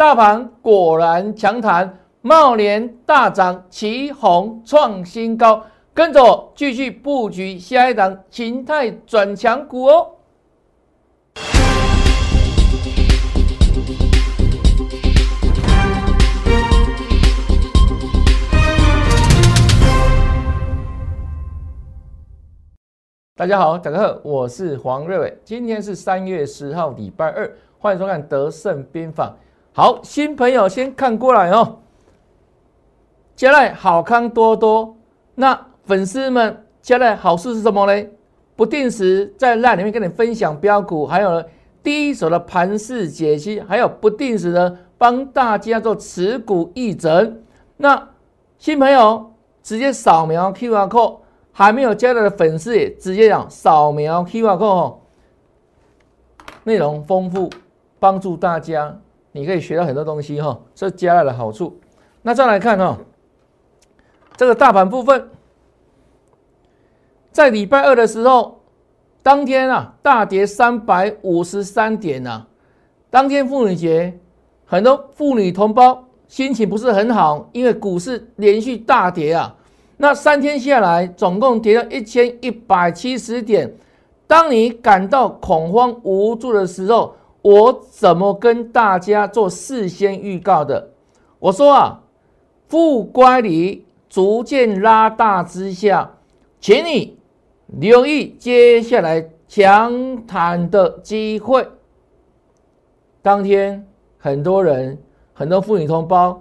大盘果然强弹，茂联大涨，旗红创新高，跟着我继续布局下一档形态转强股哦。大家好，大家好，我是黄瑞伟，今天是三月十号，礼拜二，欢迎收看德胜编访。好，新朋友先看过来哦。接下来好康多多，那粉丝们接下来好事是什么呢？不定时在那里面跟你分享标股，还有第一手的盘势解析，还有不定时的帮大家做持股议诊。那新朋友直接扫描 QR code。还没有加来的粉丝也直接讲扫描 QR code 哦，内容丰富，帮助大家，你可以学到很多东西哈，这加了的好处。那再来看哈，这个大盘部分，在礼拜二的时候，当天啊大跌三百五十三点呐，当天妇女节，很多妇女同胞心情不是很好，因为股市连续大跌啊。那三天下来，总共跌了一千一百七十点。当你感到恐慌无助的时候，我怎么跟大家做事先预告的？我说啊，负乖离逐渐拉大之下，请你留意接下来强谈的机会。当天很多人，很多妇女同胞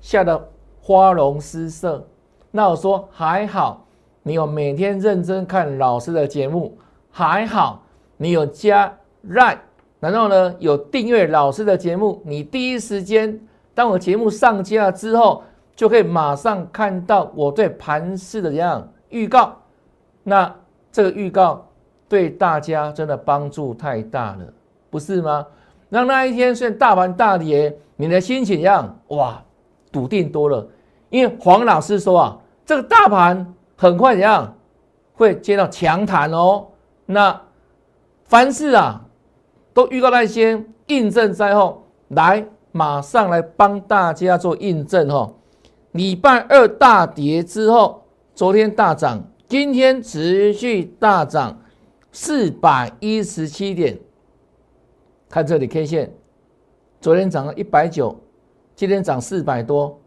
吓得花容失色。那我说还好，你有每天认真看老师的节目，还好你有加赖然后呢有订阅老师的节目，你第一时间当我节目上架之后，就可以马上看到我对盘势的这样预告。那这个预告对大家真的帮助太大了，不是吗？那那一天虽然大盘大跌，你的心情一样哇，笃定多了，因为黄老师说啊。这个大盘很快怎样会接到强弹哦？那凡事啊都预告那些印证在后，来马上来帮大家做印证哦。礼拜二大跌之后，昨天大涨，今天持续大涨四百一十七点。看这里 K 线，昨天涨了一百九，今天涨四百多。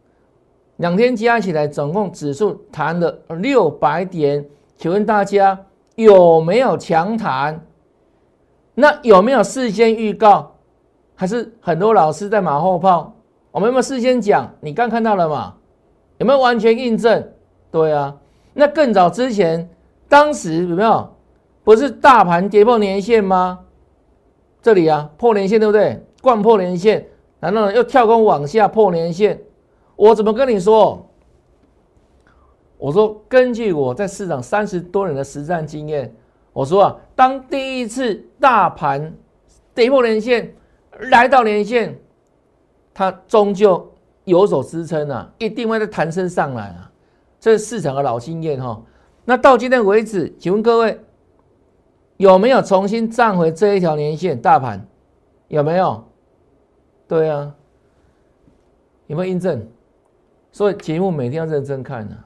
两天加起来，总共指数弹了六百点。请问大家有没有强弹？那有没有事先预告？还是很多老师在马后炮？我们有没有事先讲？你刚看到了吗？有没有完全印证？对啊。那更早之前，当时有没有？不是大盘跌破年线吗？这里啊，破年线对不对？贯破年线，然后又跳空往下破年线。我怎么跟你说？我说，根据我在市场三十多年的实战经验，我说啊，当第一次大盘跌破连线，来到连线，它终究有所支撑啊，一定会在弹升上来啊，这是市场的老经验哈。那到今天为止，请问各位有没有重新站回这一条连线？大盘有没有？对啊，有没有印证？所以节目每天要认真看呢，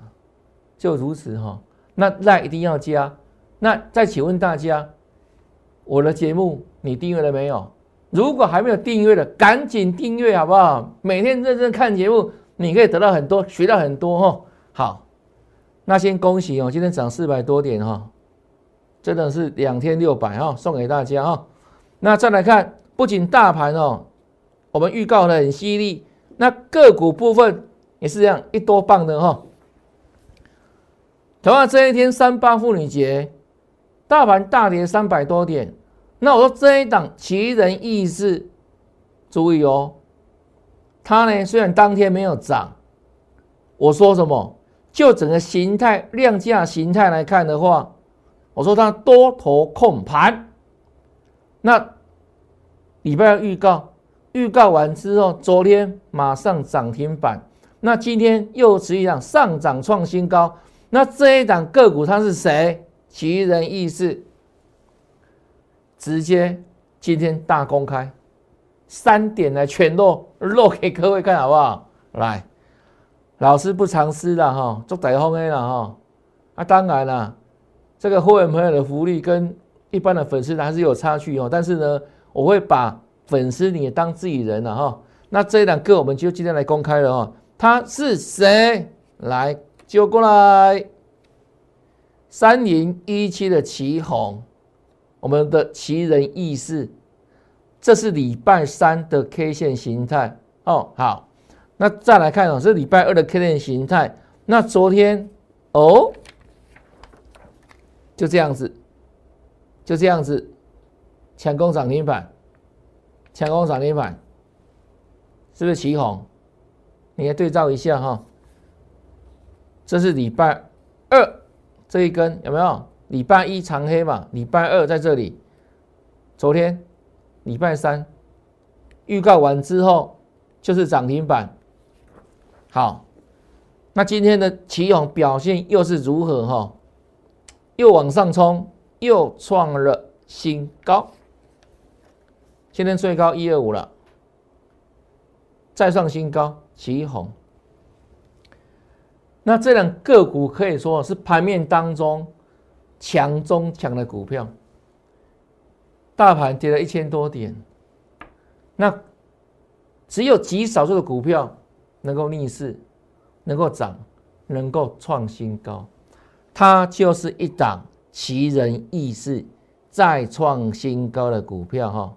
就如此哈。那赖一定要加。那再请问大家，我的节目你订阅了没有？如果还没有订阅的，赶紧订阅好不好？每天认真看节目，你可以得到很多，学到很多哈。好，那先恭喜哦，今天涨四百多点哈，真的是两天六百哈，送给大家哈。那再来看，不仅大盘哦，我们预告的很犀利，那个股部分。也是这样，一多棒的哈。同样这一天三八妇女节，大盘大跌三百多点。那我说这一档奇人异事，注意哦。它呢虽然当天没有涨，我说什么？就整个形态量价形态来看的话，我说它多头控盘。那礼拜二预告，预告完之后，昨天马上涨停板。那今天又是一档上涨创新高，那这一档个股它是谁？奇人异事，直接今天大公开，三点来全露露给各位看好不好？来，老师不藏私了哈，做台风 A 了哈。啊，当然了，这个会员朋友的福利跟一般的粉丝还是有差距哦。但是呢，我会把粉丝你也当自己人了哈。那这两个我们就今天来公开了哈，他是谁？来，就过来，三零一七的旗红，我们的奇人异事，这是礼拜三的 K 线形态哦。好，那再来看哦，是礼拜二的 K 线形态。那昨天哦，就这样子，就这样子，抢攻涨停板，抢攻涨停板。是不是起红？你来对照一下哈。这是礼拜二这一根有没有？礼拜一长黑嘛，礼拜二在这里。昨天礼拜三预告完之后就是涨停板。好，那今天的起红表现又是如何哈？又往上冲，又创了新高。今天最高一二五了。再创新高，旗红。那这两个股可以说是盘面当中强中强的股票。大盘跌了一千多点，那只有极少数的股票能够逆势，能够涨，能够创新高。它就是一档奇人异事再创新高的股票哈。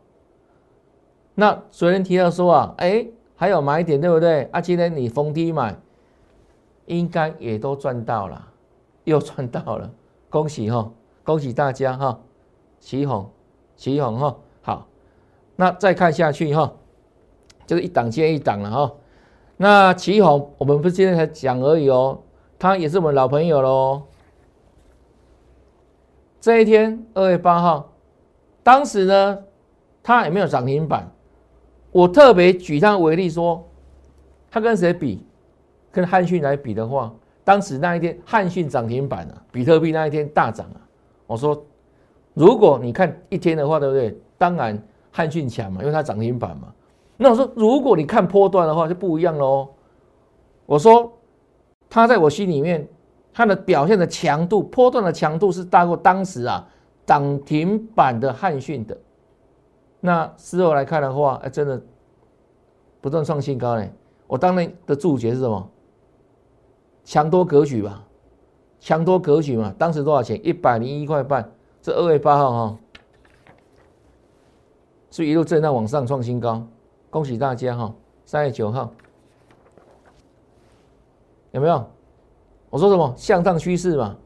那昨天提到说啊，哎。还有买点对不对？啊，今天你逢低买，应该也都赚到了，又赚到了，恭喜哈，恭喜大家哈，起哄，起哄哈，好，那再看下去哈，就是一档接一档了哈。那起哄，我们不是今天才讲而已哦，他也是我们老朋友喽。这一天二月八号，当时呢，他也没有涨停板。我特别举他为例说，他跟谁比？跟汉讯来比的话，当时那一天汉讯涨停板啊，比特币那一天大涨啊。我说，如果你看一天的话，对不对？当然汉讯强嘛，因为它涨停板嘛。那我说，如果你看波段的话，就不一样喽。我说，它在我心里面，它的表现的强度，波段的强度是大过当时啊涨停板的汉讯的。那事后来看的话，哎，真的不断创新高呢。我当年的注解是什么？强多格局吧，强多格局嘛。当时多少钱？一百零一块半。这二月八号哈，是一路震荡往上创新高，恭喜大家哈。三月九号有没有？我说什么？向上趋势嘛。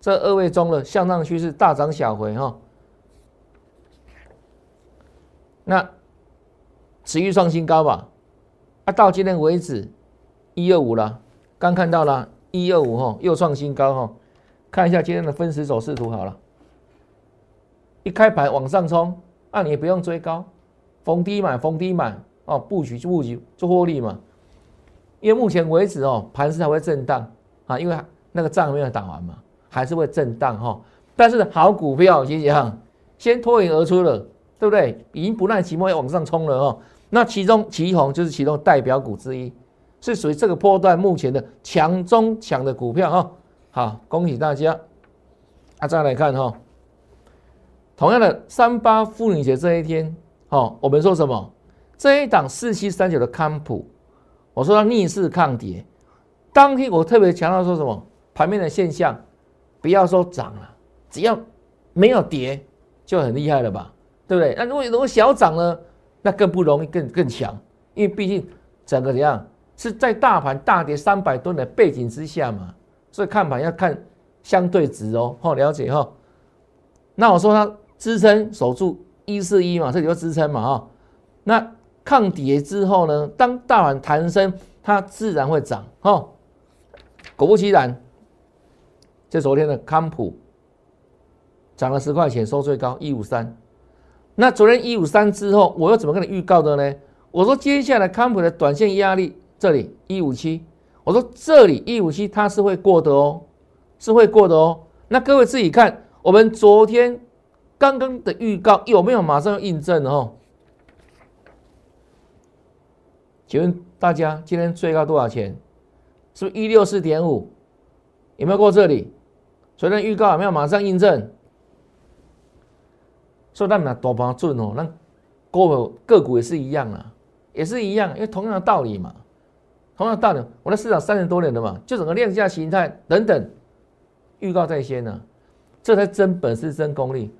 这二位中了向上趋势，大涨小回哈。那持续创新高吧，啊，到今天为止一二五了，刚看到了一二五哈，又创新高哈，看一下今天的分时走势图好了，一开盘往上冲，那你也不用追高，逢低买逢低买哦，布局就布局做获利嘛，因为目前为止哦，盘势还会震荡啊，因为那个仗没有打完嘛，还是会震荡哈，但是好股票谢谢哈，先脱颖而出了。对不对？已经不耐期末要往上冲了哦。那其中旗红就是其中代表股之一，是属于这个波段目前的强中强的股票哈。好，恭喜大家。啊，再来看哈，同样的三八妇女节这一天，哦，我们说什么？这一档四七三九的康普，我说它逆势抗跌。当天我特别强调说什么？盘面的现象，不要说涨了，只要没有跌，就很厉害了吧？对不对？那如果如果小涨呢？那更不容易，更更强，因为毕竟整个怎样是在大盘大跌三百吨的背景之下嘛，所以看盘要看相对值哦。好，了解哈。那我说它支撑守住一四一嘛，这里就支撑嘛哈。那抗跌之后呢，当大盘弹升，它自然会涨哈。果不其然，这昨天的康普涨了十块钱，收最高一五三。那昨天一五三之后，我又怎么跟你预告的呢？我说接下来康普的短线压力这里一五七，我说这里一五七它是会过的哦，是会过的哦。那各位自己看，我们昨天刚刚的预告有没有马上要印证哦？请问大家今天最高多少钱？是不是一六四点五？有没有过这里？昨天预告有没有马上印证？所以那们多帮准哦，那个个股也是一样啊，也是一样，因为同样的道理嘛，同样的道理，我在市场三十多年了嘛，就整个量价形态等等，预告在先呢，这才真本事、真功力，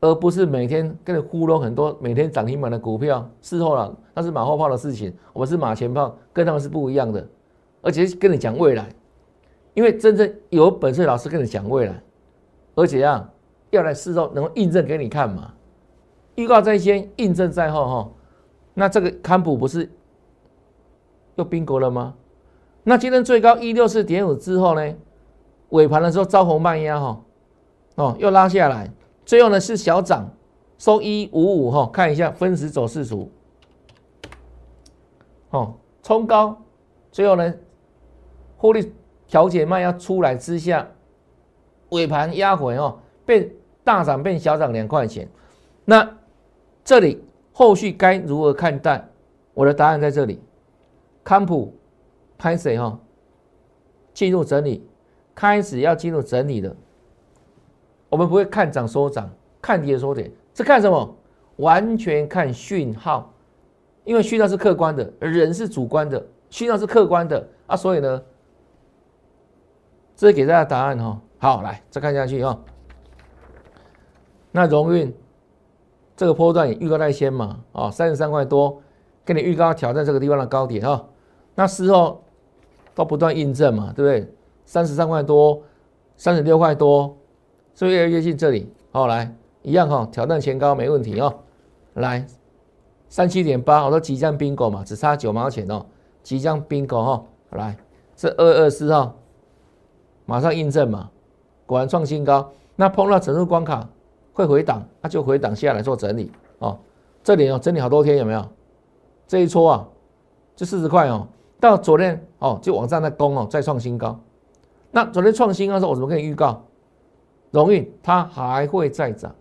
而不是每天跟你糊弄很多每天涨停板的股票，事后了那是马后炮的事情，我们是马前炮，跟他们是不一样的，而且跟你讲未来，因为真正有本事的老师跟你讲未来，而且啊。要来事后能够印证给你看嘛？预告在先，印证在后哈。那这个康普不是又冰国了吗？那今天最高一六四点五之后呢，尾盘的时候招红卖压哈，哦又拉下来，最后呢是小涨，收一五五哈。看一下分时走势图，哦冲高，最后呢获利调节卖压出来之下，尾盘压回哦变。大涨变小涨两块钱，那这里后续该如何看待？我的答案在这里。康普开始哈，进入整理，开始要进入整理的。我们不会看涨收涨，看跌收跌，是看什么？完全看讯号，因为讯号是客观的，而人是主观的，讯号是客观的啊，所以呢，这是给大家答案哈。好，来再看下去哈。那荣运这个波段也预告在先嘛，啊，三十三块多，给你预告挑战这个地方的高点哈。那事后都不断印证嘛，对不对？三十三块多，三十六块多，是不是越来越近这里？好，来一样哈，挑战前高没问题哦。来三七点八，我说即将 bingo 嘛，只差九毛钱哦，即将 bingo 哈。来这二二四号，马上印证嘛，果然创新高。那碰到整数关卡。会回档，那就回档下来做整理哦。这里哦，整理好多天有没有？这一撮啊，就四十块哦。到昨天哦，就往上在攻哦，再创新高。那昨天创新高的时候，我怎么跟你预告？荣运它还会再涨，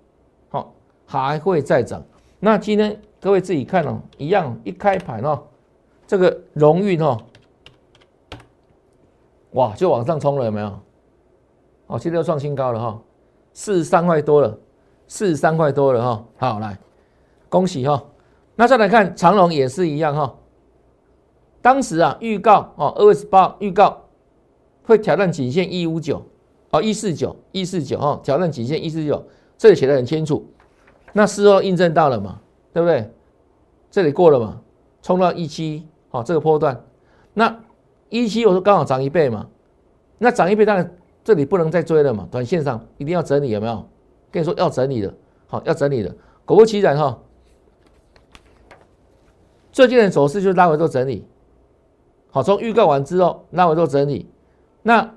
好，还会再涨。那今天各位自己看哦，一样一开盘哦，这个荣运哦，哇，就往上冲了有没有？哦，现在又创新高了哈，四十三块多了。四十三块多了哈，好来，恭喜哈。那再来看长隆也是一样哈。当时啊预告哦，二月十八预告会挑战颈线一五九哦，一四九一四九哦，挑战颈线一四九，这里写的很清楚。那事后印证到了嘛，对不对？这里过了嘛，冲到一七哦，这个波段，那一七我说刚好涨一倍嘛，那涨一倍当然这里不能再追了嘛，短线上一定要整理有没有？跟你说要整理的，好要整理的，果不其然哈，最近的走势就是拉回做整理，好从预告完之后那我做整理，那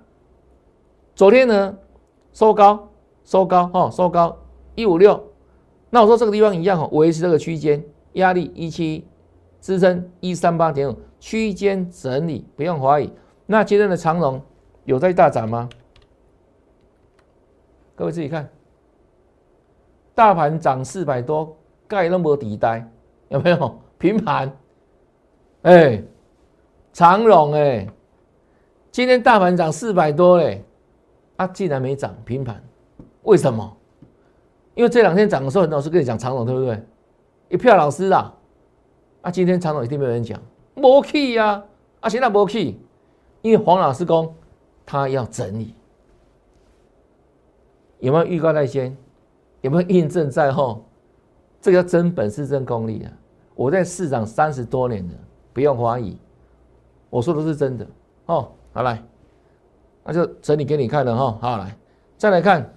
昨天呢收高收高哈收高一五六，那我说这个地方一样哈维持这个区间压力一七支撑一三八点五区间整理不用怀疑，那今天的长龙有在大涨吗？各位自己看。大盘涨四百多，盖那么底呆，有没有平盘？哎，长荣哎，今天大盘涨四百多嘞，啊，竟然没涨平盘，为什么？因为这两天涨的时候，很多老师跟你讲长荣，对不对？一票老师啊，啊，今天长荣一定没有人讲，没去呀，啊，现在没去，因为黄老师讲他要整理，有没有预告在先？有没有印证在后？这个真本事、真功力啊！我在市场三十多年了，不用怀疑，我说的是真的哦。好来，那就整理给你看了哈。好来，再来看，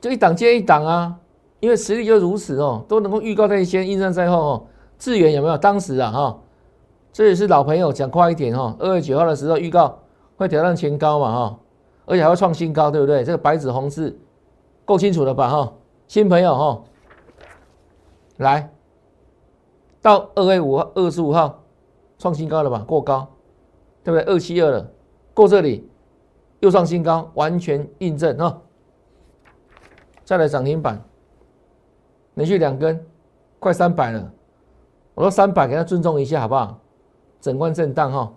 就一档接一档啊，因为实力就如此哦，都能够预告在先，应战在后哦。智远有没有？当时啊哈，这也是老朋友，讲快一点哈。二月九号的时候预告会挑战前高嘛哈，而且还会创新高，对不对？这个白纸红字。够清楚了吧哈，新朋友哈，来到二月五号二十五号创新高了吧？过高，对不对？二七二了，过这里又创新高，完全印证哦。再来涨停板，连续两根，快三百了。我说三百给他尊重一下好不好？整关震荡哈，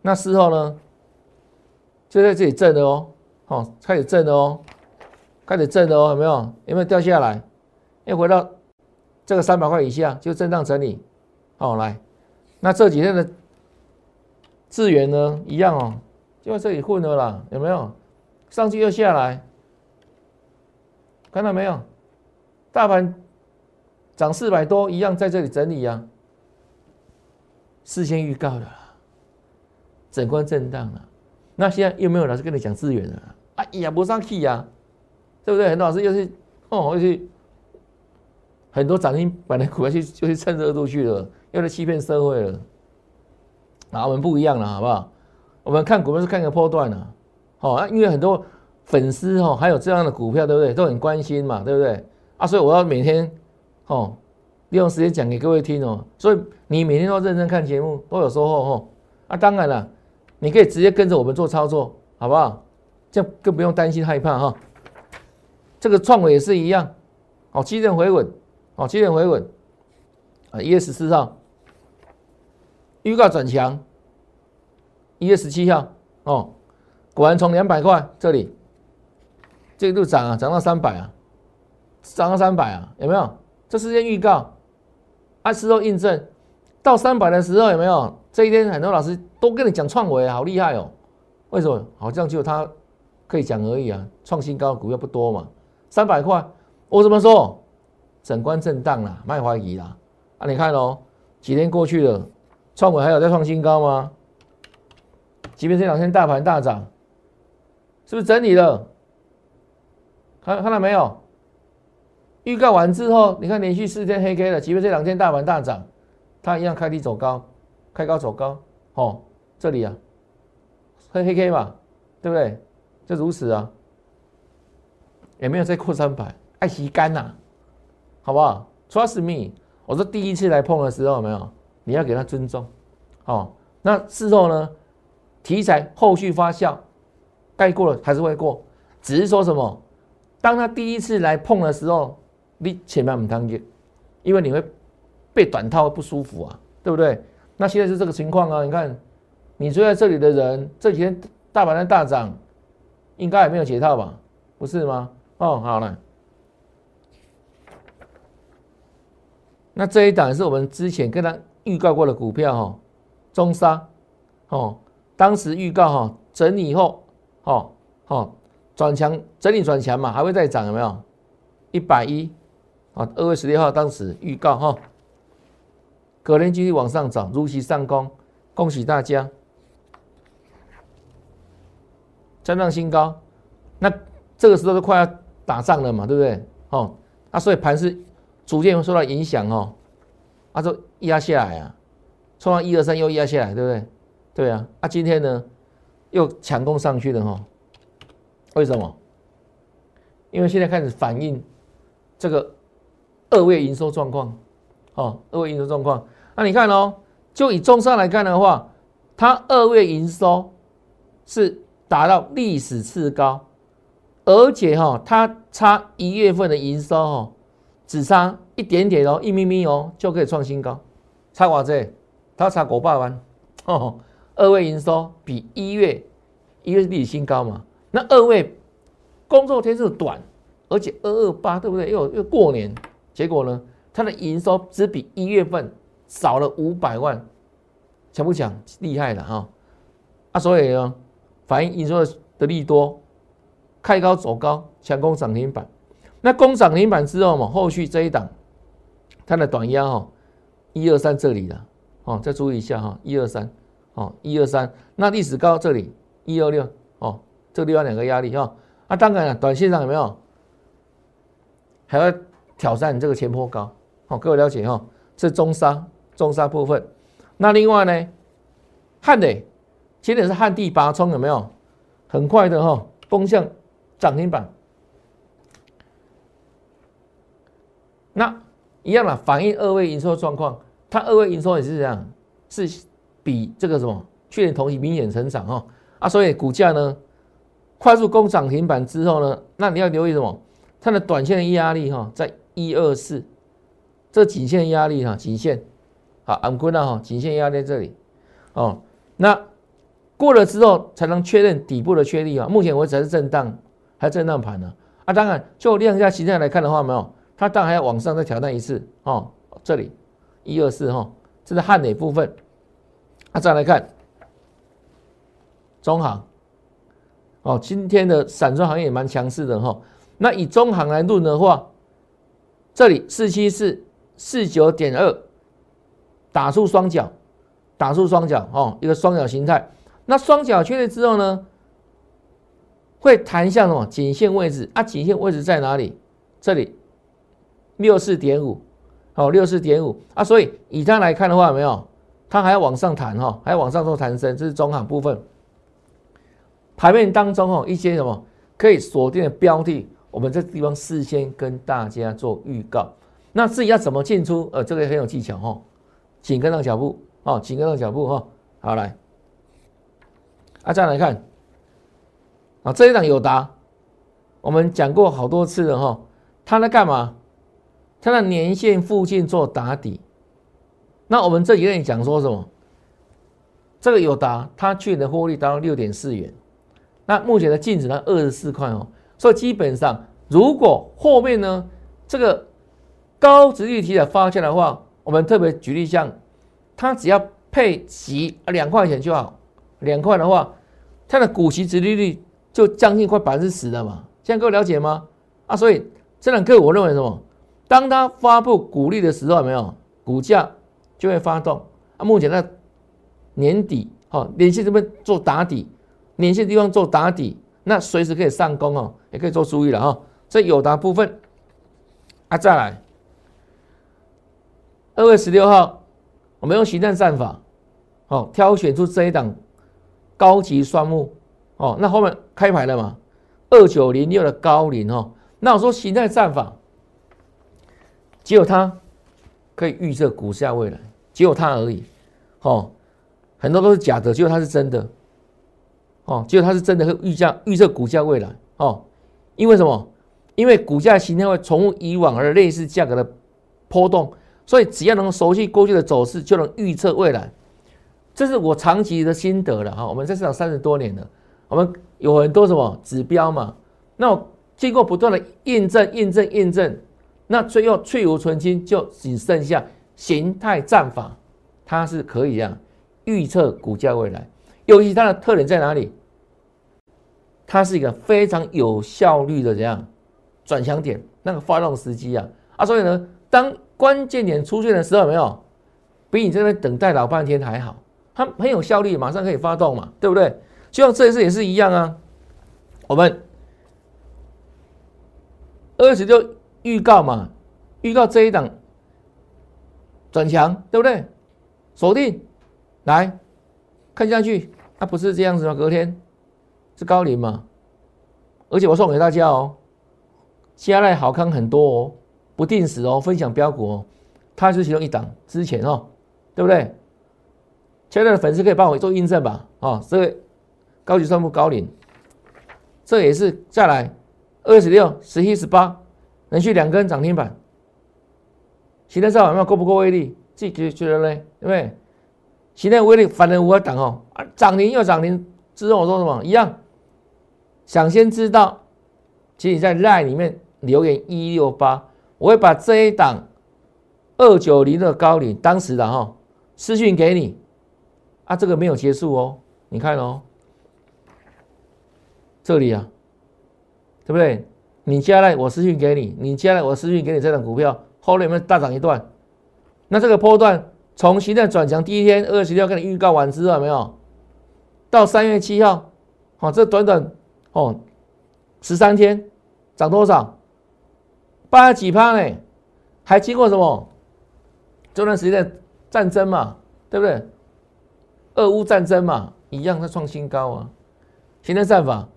那事后呢，就在这里震了哦，哦，开始震了哦，开始震了哦，有没有？有没有掉下来？又回到这个三百块以下，就震荡整理。好，来，那这几天的资源呢，一样哦，就在这里混了啦，有没有？上去又下来，看到没有？大盘涨四百多，一样在这里整理呀。事先预告的，整关震荡了。那现在又没有老师跟你讲资源了？哎呀，不上去呀，对不对？很多老师又是哦，又是很多涨停板的股票去，就去趁热度去了，又来欺骗社会了。啊，我们不一样了，好不好？我们看股票是看个波段的，好啊，因为很多粉丝哦，还有这样的股票，对不对？都很关心嘛，对不对？啊，所以我要每天哦。利用时间讲给各位听哦，所以你每天都认真看节目，都有收获哦。啊，当然了，你可以直接跟着我们做操作，好不好？这更不用担心害怕哈。这个创伟也是一样，哦，基点回稳，哦，基点回稳。啊，一月十四号预告转强，一月十七号哦，果然从两百块这里，这一路涨啊，涨到三百啊，涨到三百啊，有没有？这是件预告。按事后印证，到三百的时候有没有？这一天很多老师都跟你讲创维好厉害哦。为什么？好像只有他可以讲而已啊。创新高股票不多嘛，三百块，我怎么说？整关震荡啦，卖怀疑啦。啊，你看哦，几天过去了，创维还有在创新高吗？即便这两天大盘大涨，是不是整理了？看看到没有？预告完之后，你看连续四天黑 K 了，即便这两天大盘大涨，它一样开低走高，开高走高，哦，这里啊，黑黑 K 嘛，对不对？就如此啊，也没有再扩三百，爱吸干呐，好不好？Trust me，我说第一次来碰的时候，没有，你要给他尊重，哦，那事后呢，题材后续发酵，该过了还是会过，只是说什么，当他第一次来碰的时候。你千万不当心，因为你会被短套不舒服啊，对不对？那现在是这个情况啊，你看你追在这里的人，这几天大盘在大涨，应该也没有解套吧？不是吗？哦，好了，那这一档是我们之前跟他预告过的股票哈，中沙哦，当时预告哈整理以后，哦哦转强整理转强嘛，还会再涨有没有？一百一。啊，二月十六号当时预告哈，隔天继续往上涨，如期上攻，恭喜大家，站上新高。那这个时候都快要打仗了嘛，对不对？哦，啊，所以盘是逐渐受到影响哦，啊，就压下来啊，冲到一二三又压下来，对不对？对啊，啊，今天呢又强攻上去了哈，为什么？因为现在开始反映这个。二月营收状况，哦，二月营收状况，那你看哦，就以中商来看的话，它二月营收是达到历史次高，而且哈，它差一月份的营收哦，只差一点点哦，一咪咪哦，就可以创新高，差多少？它差五百万哦，二月营收比一月一月历史新高嘛，那二月工作天数短，而且二二八对不对？又又过年。结果呢，它的营收只比一月份少了五百万，强不强？厉害了哈！啊，所以呢，反映营收的利多，开高走高，强攻涨停板。那攻涨停板之后嘛，后续这一档，它的短压哈，一二三这里的哦，再注意一下哈，一二三哦，一二三。那历史高这里一二六哦，这个地方两个压力哈。啊，当然了，短线上有没有？还要。挑战这个前坡高，好，各位了解哈，是中沙中沙部分。那另外呢，汉磊今天是汉地拔冲，有没有？很快的哈，风向涨停板。那一样了，反映二位营收状况，它二位营收也是这样，是比这个什么去年同期明显成长哈啊，所以股价呢快速攻涨停板之后呢，那你要留意什么？它的短线的压力哈在。一二四，这颈线压力哈，颈线好，安坤了哈，颈线压在这里，哦，那过了之后才能确认底部的确立啊。目前为止还是震荡，还震荡盘呢。啊，当然就量价形态来看的话，没有，它当然要往上再挑战一次哦。这里一二四哈，这是汉磊部分。啊，再来看中行，哦，今天的散装行业也蛮强势的哈。那以中行来论的话，这里四七四四九点二，打出双脚，打出双脚哦，一个双脚形态。那双脚确立之后呢，会弹向什么颈线位置啊？颈线位置在哪里？这里六四点五，哦，六四点五啊。所以以它来看的话，没有，它还要往上弹哈，还要往上做弹升，这是中行部分。盘面当中哦，一些什么可以锁定的标的。我们这地方事先跟大家做预告，那至于要怎么进出，呃，这个很有技巧哈，紧跟上脚步哦，紧跟上脚步哈，好来，啊，再来看，啊，这一档有答，我们讲过好多次了哈，它在干嘛？它在年线附近做打底，那我们这里讲说什么？这个有答，它去年的获利达到六点四元，那目前的净值呢二十四块哦。所以基本上，如果后面呢这个高值率题的发现的话，我们特别举例像，它只要配息两块钱就好，两块的话，它的股息值利率就将近快百分之十了嘛。这样各位了解吗？啊，所以这两个我认为什么？当它发布股利的时候，没有股价就会发动。啊，目前在年底，好，连线这边做打底，连线地方做打底。那随时可以上攻哦，也可以做注意了哈。这有的部分啊，再来二月十六号，我们用形态战法，哦，挑选出这一档高级双木哦。那后面开牌了嘛？二九零六的高龄哦。那我说形态战法，只有它可以预测股价未来，只有它而已。哦，很多都是假的，只有它是真的。哦，只有它是真的会预价预测股价未来哦，因为什么？因为股价形态会重复以往而类似价格的波动，所以只要能熟悉过去的走势，就能预测未来。这是我长期的心得了哈。我们在市场三十多年了，我们有很多什么指标嘛？那经过不断的验证、验证、验证，那最后去无存菁，就只剩下形态战法，它是可以啊预测股价未来。尤其它的特点在哪里？它是一个非常有效率的怎样转强点，那个发动时机啊啊，所以呢，当关键点出现的时候，有没有比你这边等待老半天还好？它很有效率，马上可以发动嘛，对不对？就像这一次也是一样啊。我们二十六预告嘛，预告这一档转强，对不对？锁定来看下去，它不是这样子吗？隔天。是高龄嘛？而且我送给大家哦，加来好康很多哦，不定时哦，分享标股哦，它是其中一档之前哦，对不对？亲爱的粉丝可以帮我做印证吧？哦，这个高级算木高龄，这也是再来二十六、十七、十八，连续两根涨停板，现在这有没有够不够威力？自己觉得嘞，对不对？现在威力反正我挡哦，啊，涨停又涨停，之后我说什么？一样？想先知道，请你在 line 里面留言一六八，我会把这一档二九零的高领当时的哈私讯给你。啊，这个没有结束哦，你看哦，这里啊，对不对？你加来我私讯给你，你加来我私讯给你这档股票，后面有没有大涨一段？那这个波段从形态转强第一天二十六跟你预告完之后，没有到三月七号，好，这短短。哦，十三天涨多少？八几趴呢？还经过什么？这段时间的战争嘛，对不对？俄乌战争嘛，一样在创新高啊。现在战法，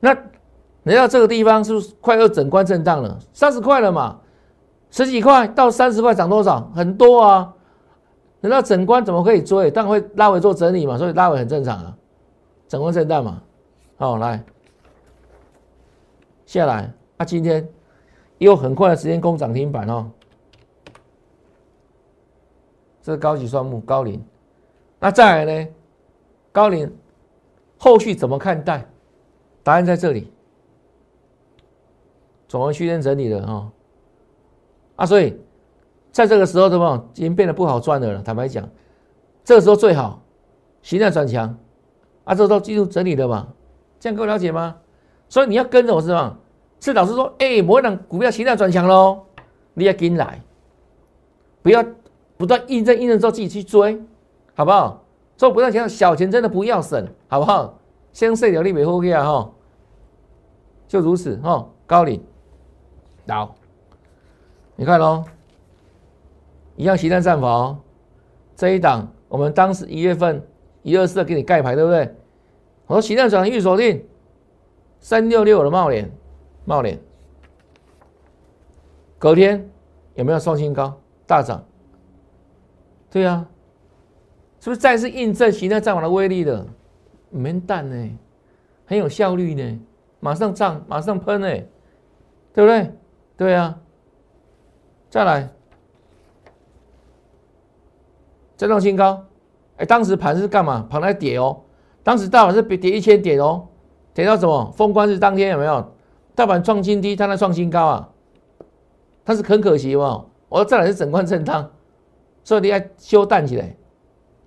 那来到这个地方是不是快要整关震荡了？三十块了嘛，十几块到三十块涨多少？很多啊。那到整关怎么可以追？当然会拉尾做整理嘛，所以拉尾很正常啊。整关震荡嘛，好来。下来，啊，今天又很快的时间攻涨停板哦。这是高级双木高龄。那再来呢？高龄后续怎么看待？答案在这里。总而区间整理了哈，啊，所以在这个时候，怎么已经变得不好赚的了？坦白讲，这个时候最好形态转强，啊，这时候进入整理的嘛？这样各位了解吗？所以你要跟着我是吧？是老师说，哎，某一档股票形态转强喽，你要跟来，不要不断印证印证之后自己去追，好不好？做不断强小钱真的不要省，好不好？先设条例美 OK 啊哈，就如此哈，高领。好，你看喽，一样形态战法哦。这一档我们当时一月份一二四给你盖牌，对不对？我说形态转预锁定三六六的帽脸，帽脸，隔天有没有创新高大涨？对呀，是不是再次印证形态战法的威力的？没蛋呢，很有效率呢，马上涨，马上喷呢，对不对？对啊，再来，再创新高。哎，当时盘是干嘛？盘在跌哦。当时大盘是跌跌一千点哦，跌到什么？封关日当天有没有？大盘创新低，它在创新高啊。但是很可惜哦，我说再来是整关震荡，所以你要休淡起来，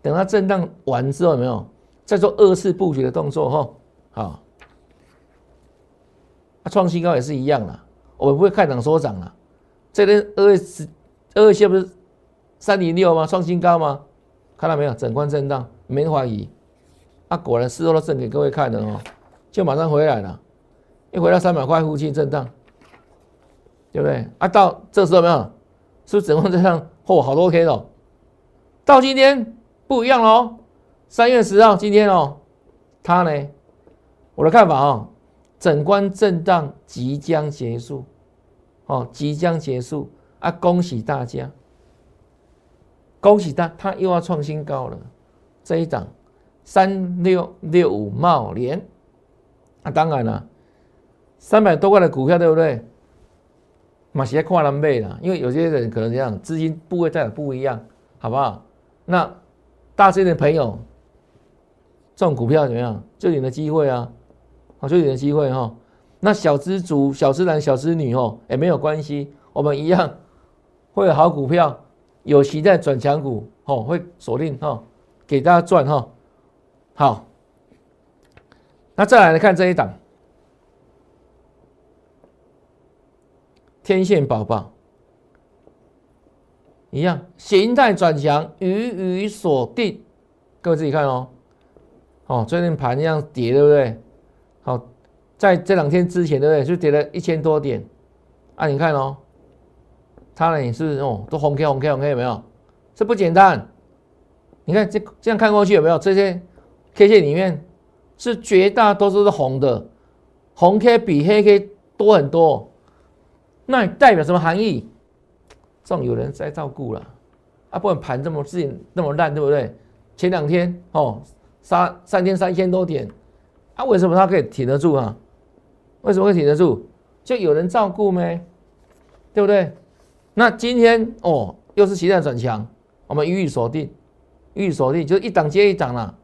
等它震荡完之后有没有？再做二次布局的动作哈。好，啊，创新高也是一样的。我不会看涨说涨了，这边二月十二月线不是三零六吗？创新高吗？看到没有？整关震荡，没怀疑。啊，果然事后都证给各位看的哦，就马上回来了，一回到三百块附近震荡，对不对？啊，到这时候没有？是不是整关震荡？嚯，好多 K 了。到今天不一样喽，三月十号今天哦，它呢？我的看法啊，整关震荡即将结束。哦，即将结束啊！恭喜大家，恭喜他，他又要创新高了。这一档三六六五茂联，啊，当然了，三百多块的股票，对不对？马西跨栏背了，因为有些人可能这样，资金部位在的不一样，好不好？那大资金的朋友，这种股票怎么样？就你的机会啊，好，就你的机会哈。那小资族、小资男、小资女哦，也没有关系，我们一样会有好股票，有期待转强股哦，会锁定哈，给大家赚哈。好，那再来看这一档，天线宝宝一样，形态转强，予以锁定，各位自己看哦。哦，最近盘这样跌，对不对？好。在这两天之前，对不对？就跌了一千多点，啊，你看哦，它呢也是哦，都红 K 红 K 红 K 有没有？这不简单。你看这这样看过去有没有？这些 K 线里面是绝大多数是红的，红 K 比黑 K 多很多。那代表什么含义？这种有人在照顾了啊，不管盘这么自己那么烂，对不对？前两天哦，三三天三千多点，啊，为什么它可以挺得住啊？为什么会挺得住？就有人照顾没？对不对？那今天哦，又是期待转强，我们予以锁定，予以锁定，就一档接一档了。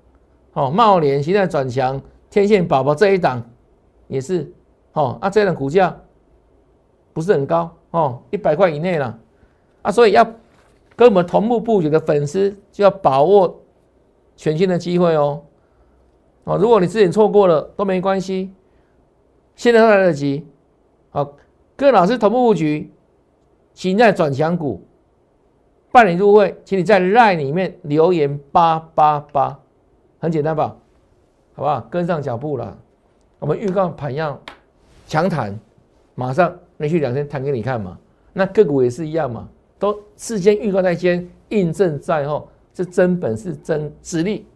哦，茂联期待转强，天线宝宝这一档也是哦。啊，这档股价不是很高哦，一百块以内了啊。所以要跟我们同步布局的粉丝就要把握全新的机会哦。哦，如果你之前错过了都没关系。现在都来得及，好，各位老师同步布局，请在转强股，办理入会，请你在 LINE 里面留言八八八，很简单吧？好不好？跟上脚步了，我们预告盘要强弹，马上连续两天弹给你看嘛。那个股也是一样嘛，都事先预告在先，印证在后，是真本事真实力。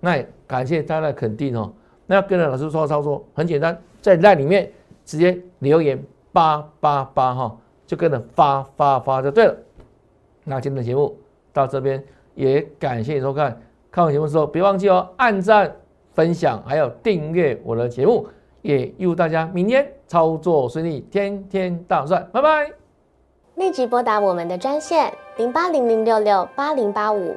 那也感谢大家的肯定哦。那要跟着老师说操作，很简单。在那里面直接留言八八八哈，就跟着发发发就对了。那今天的节目到这边，也感谢你收看。看完节目之后，别忘记哦，按赞、分享，还有订阅我的节目。也祝大家明天操作顺利，天天大赚，拜拜。立即拨打我们的专线零八零零六六八零八五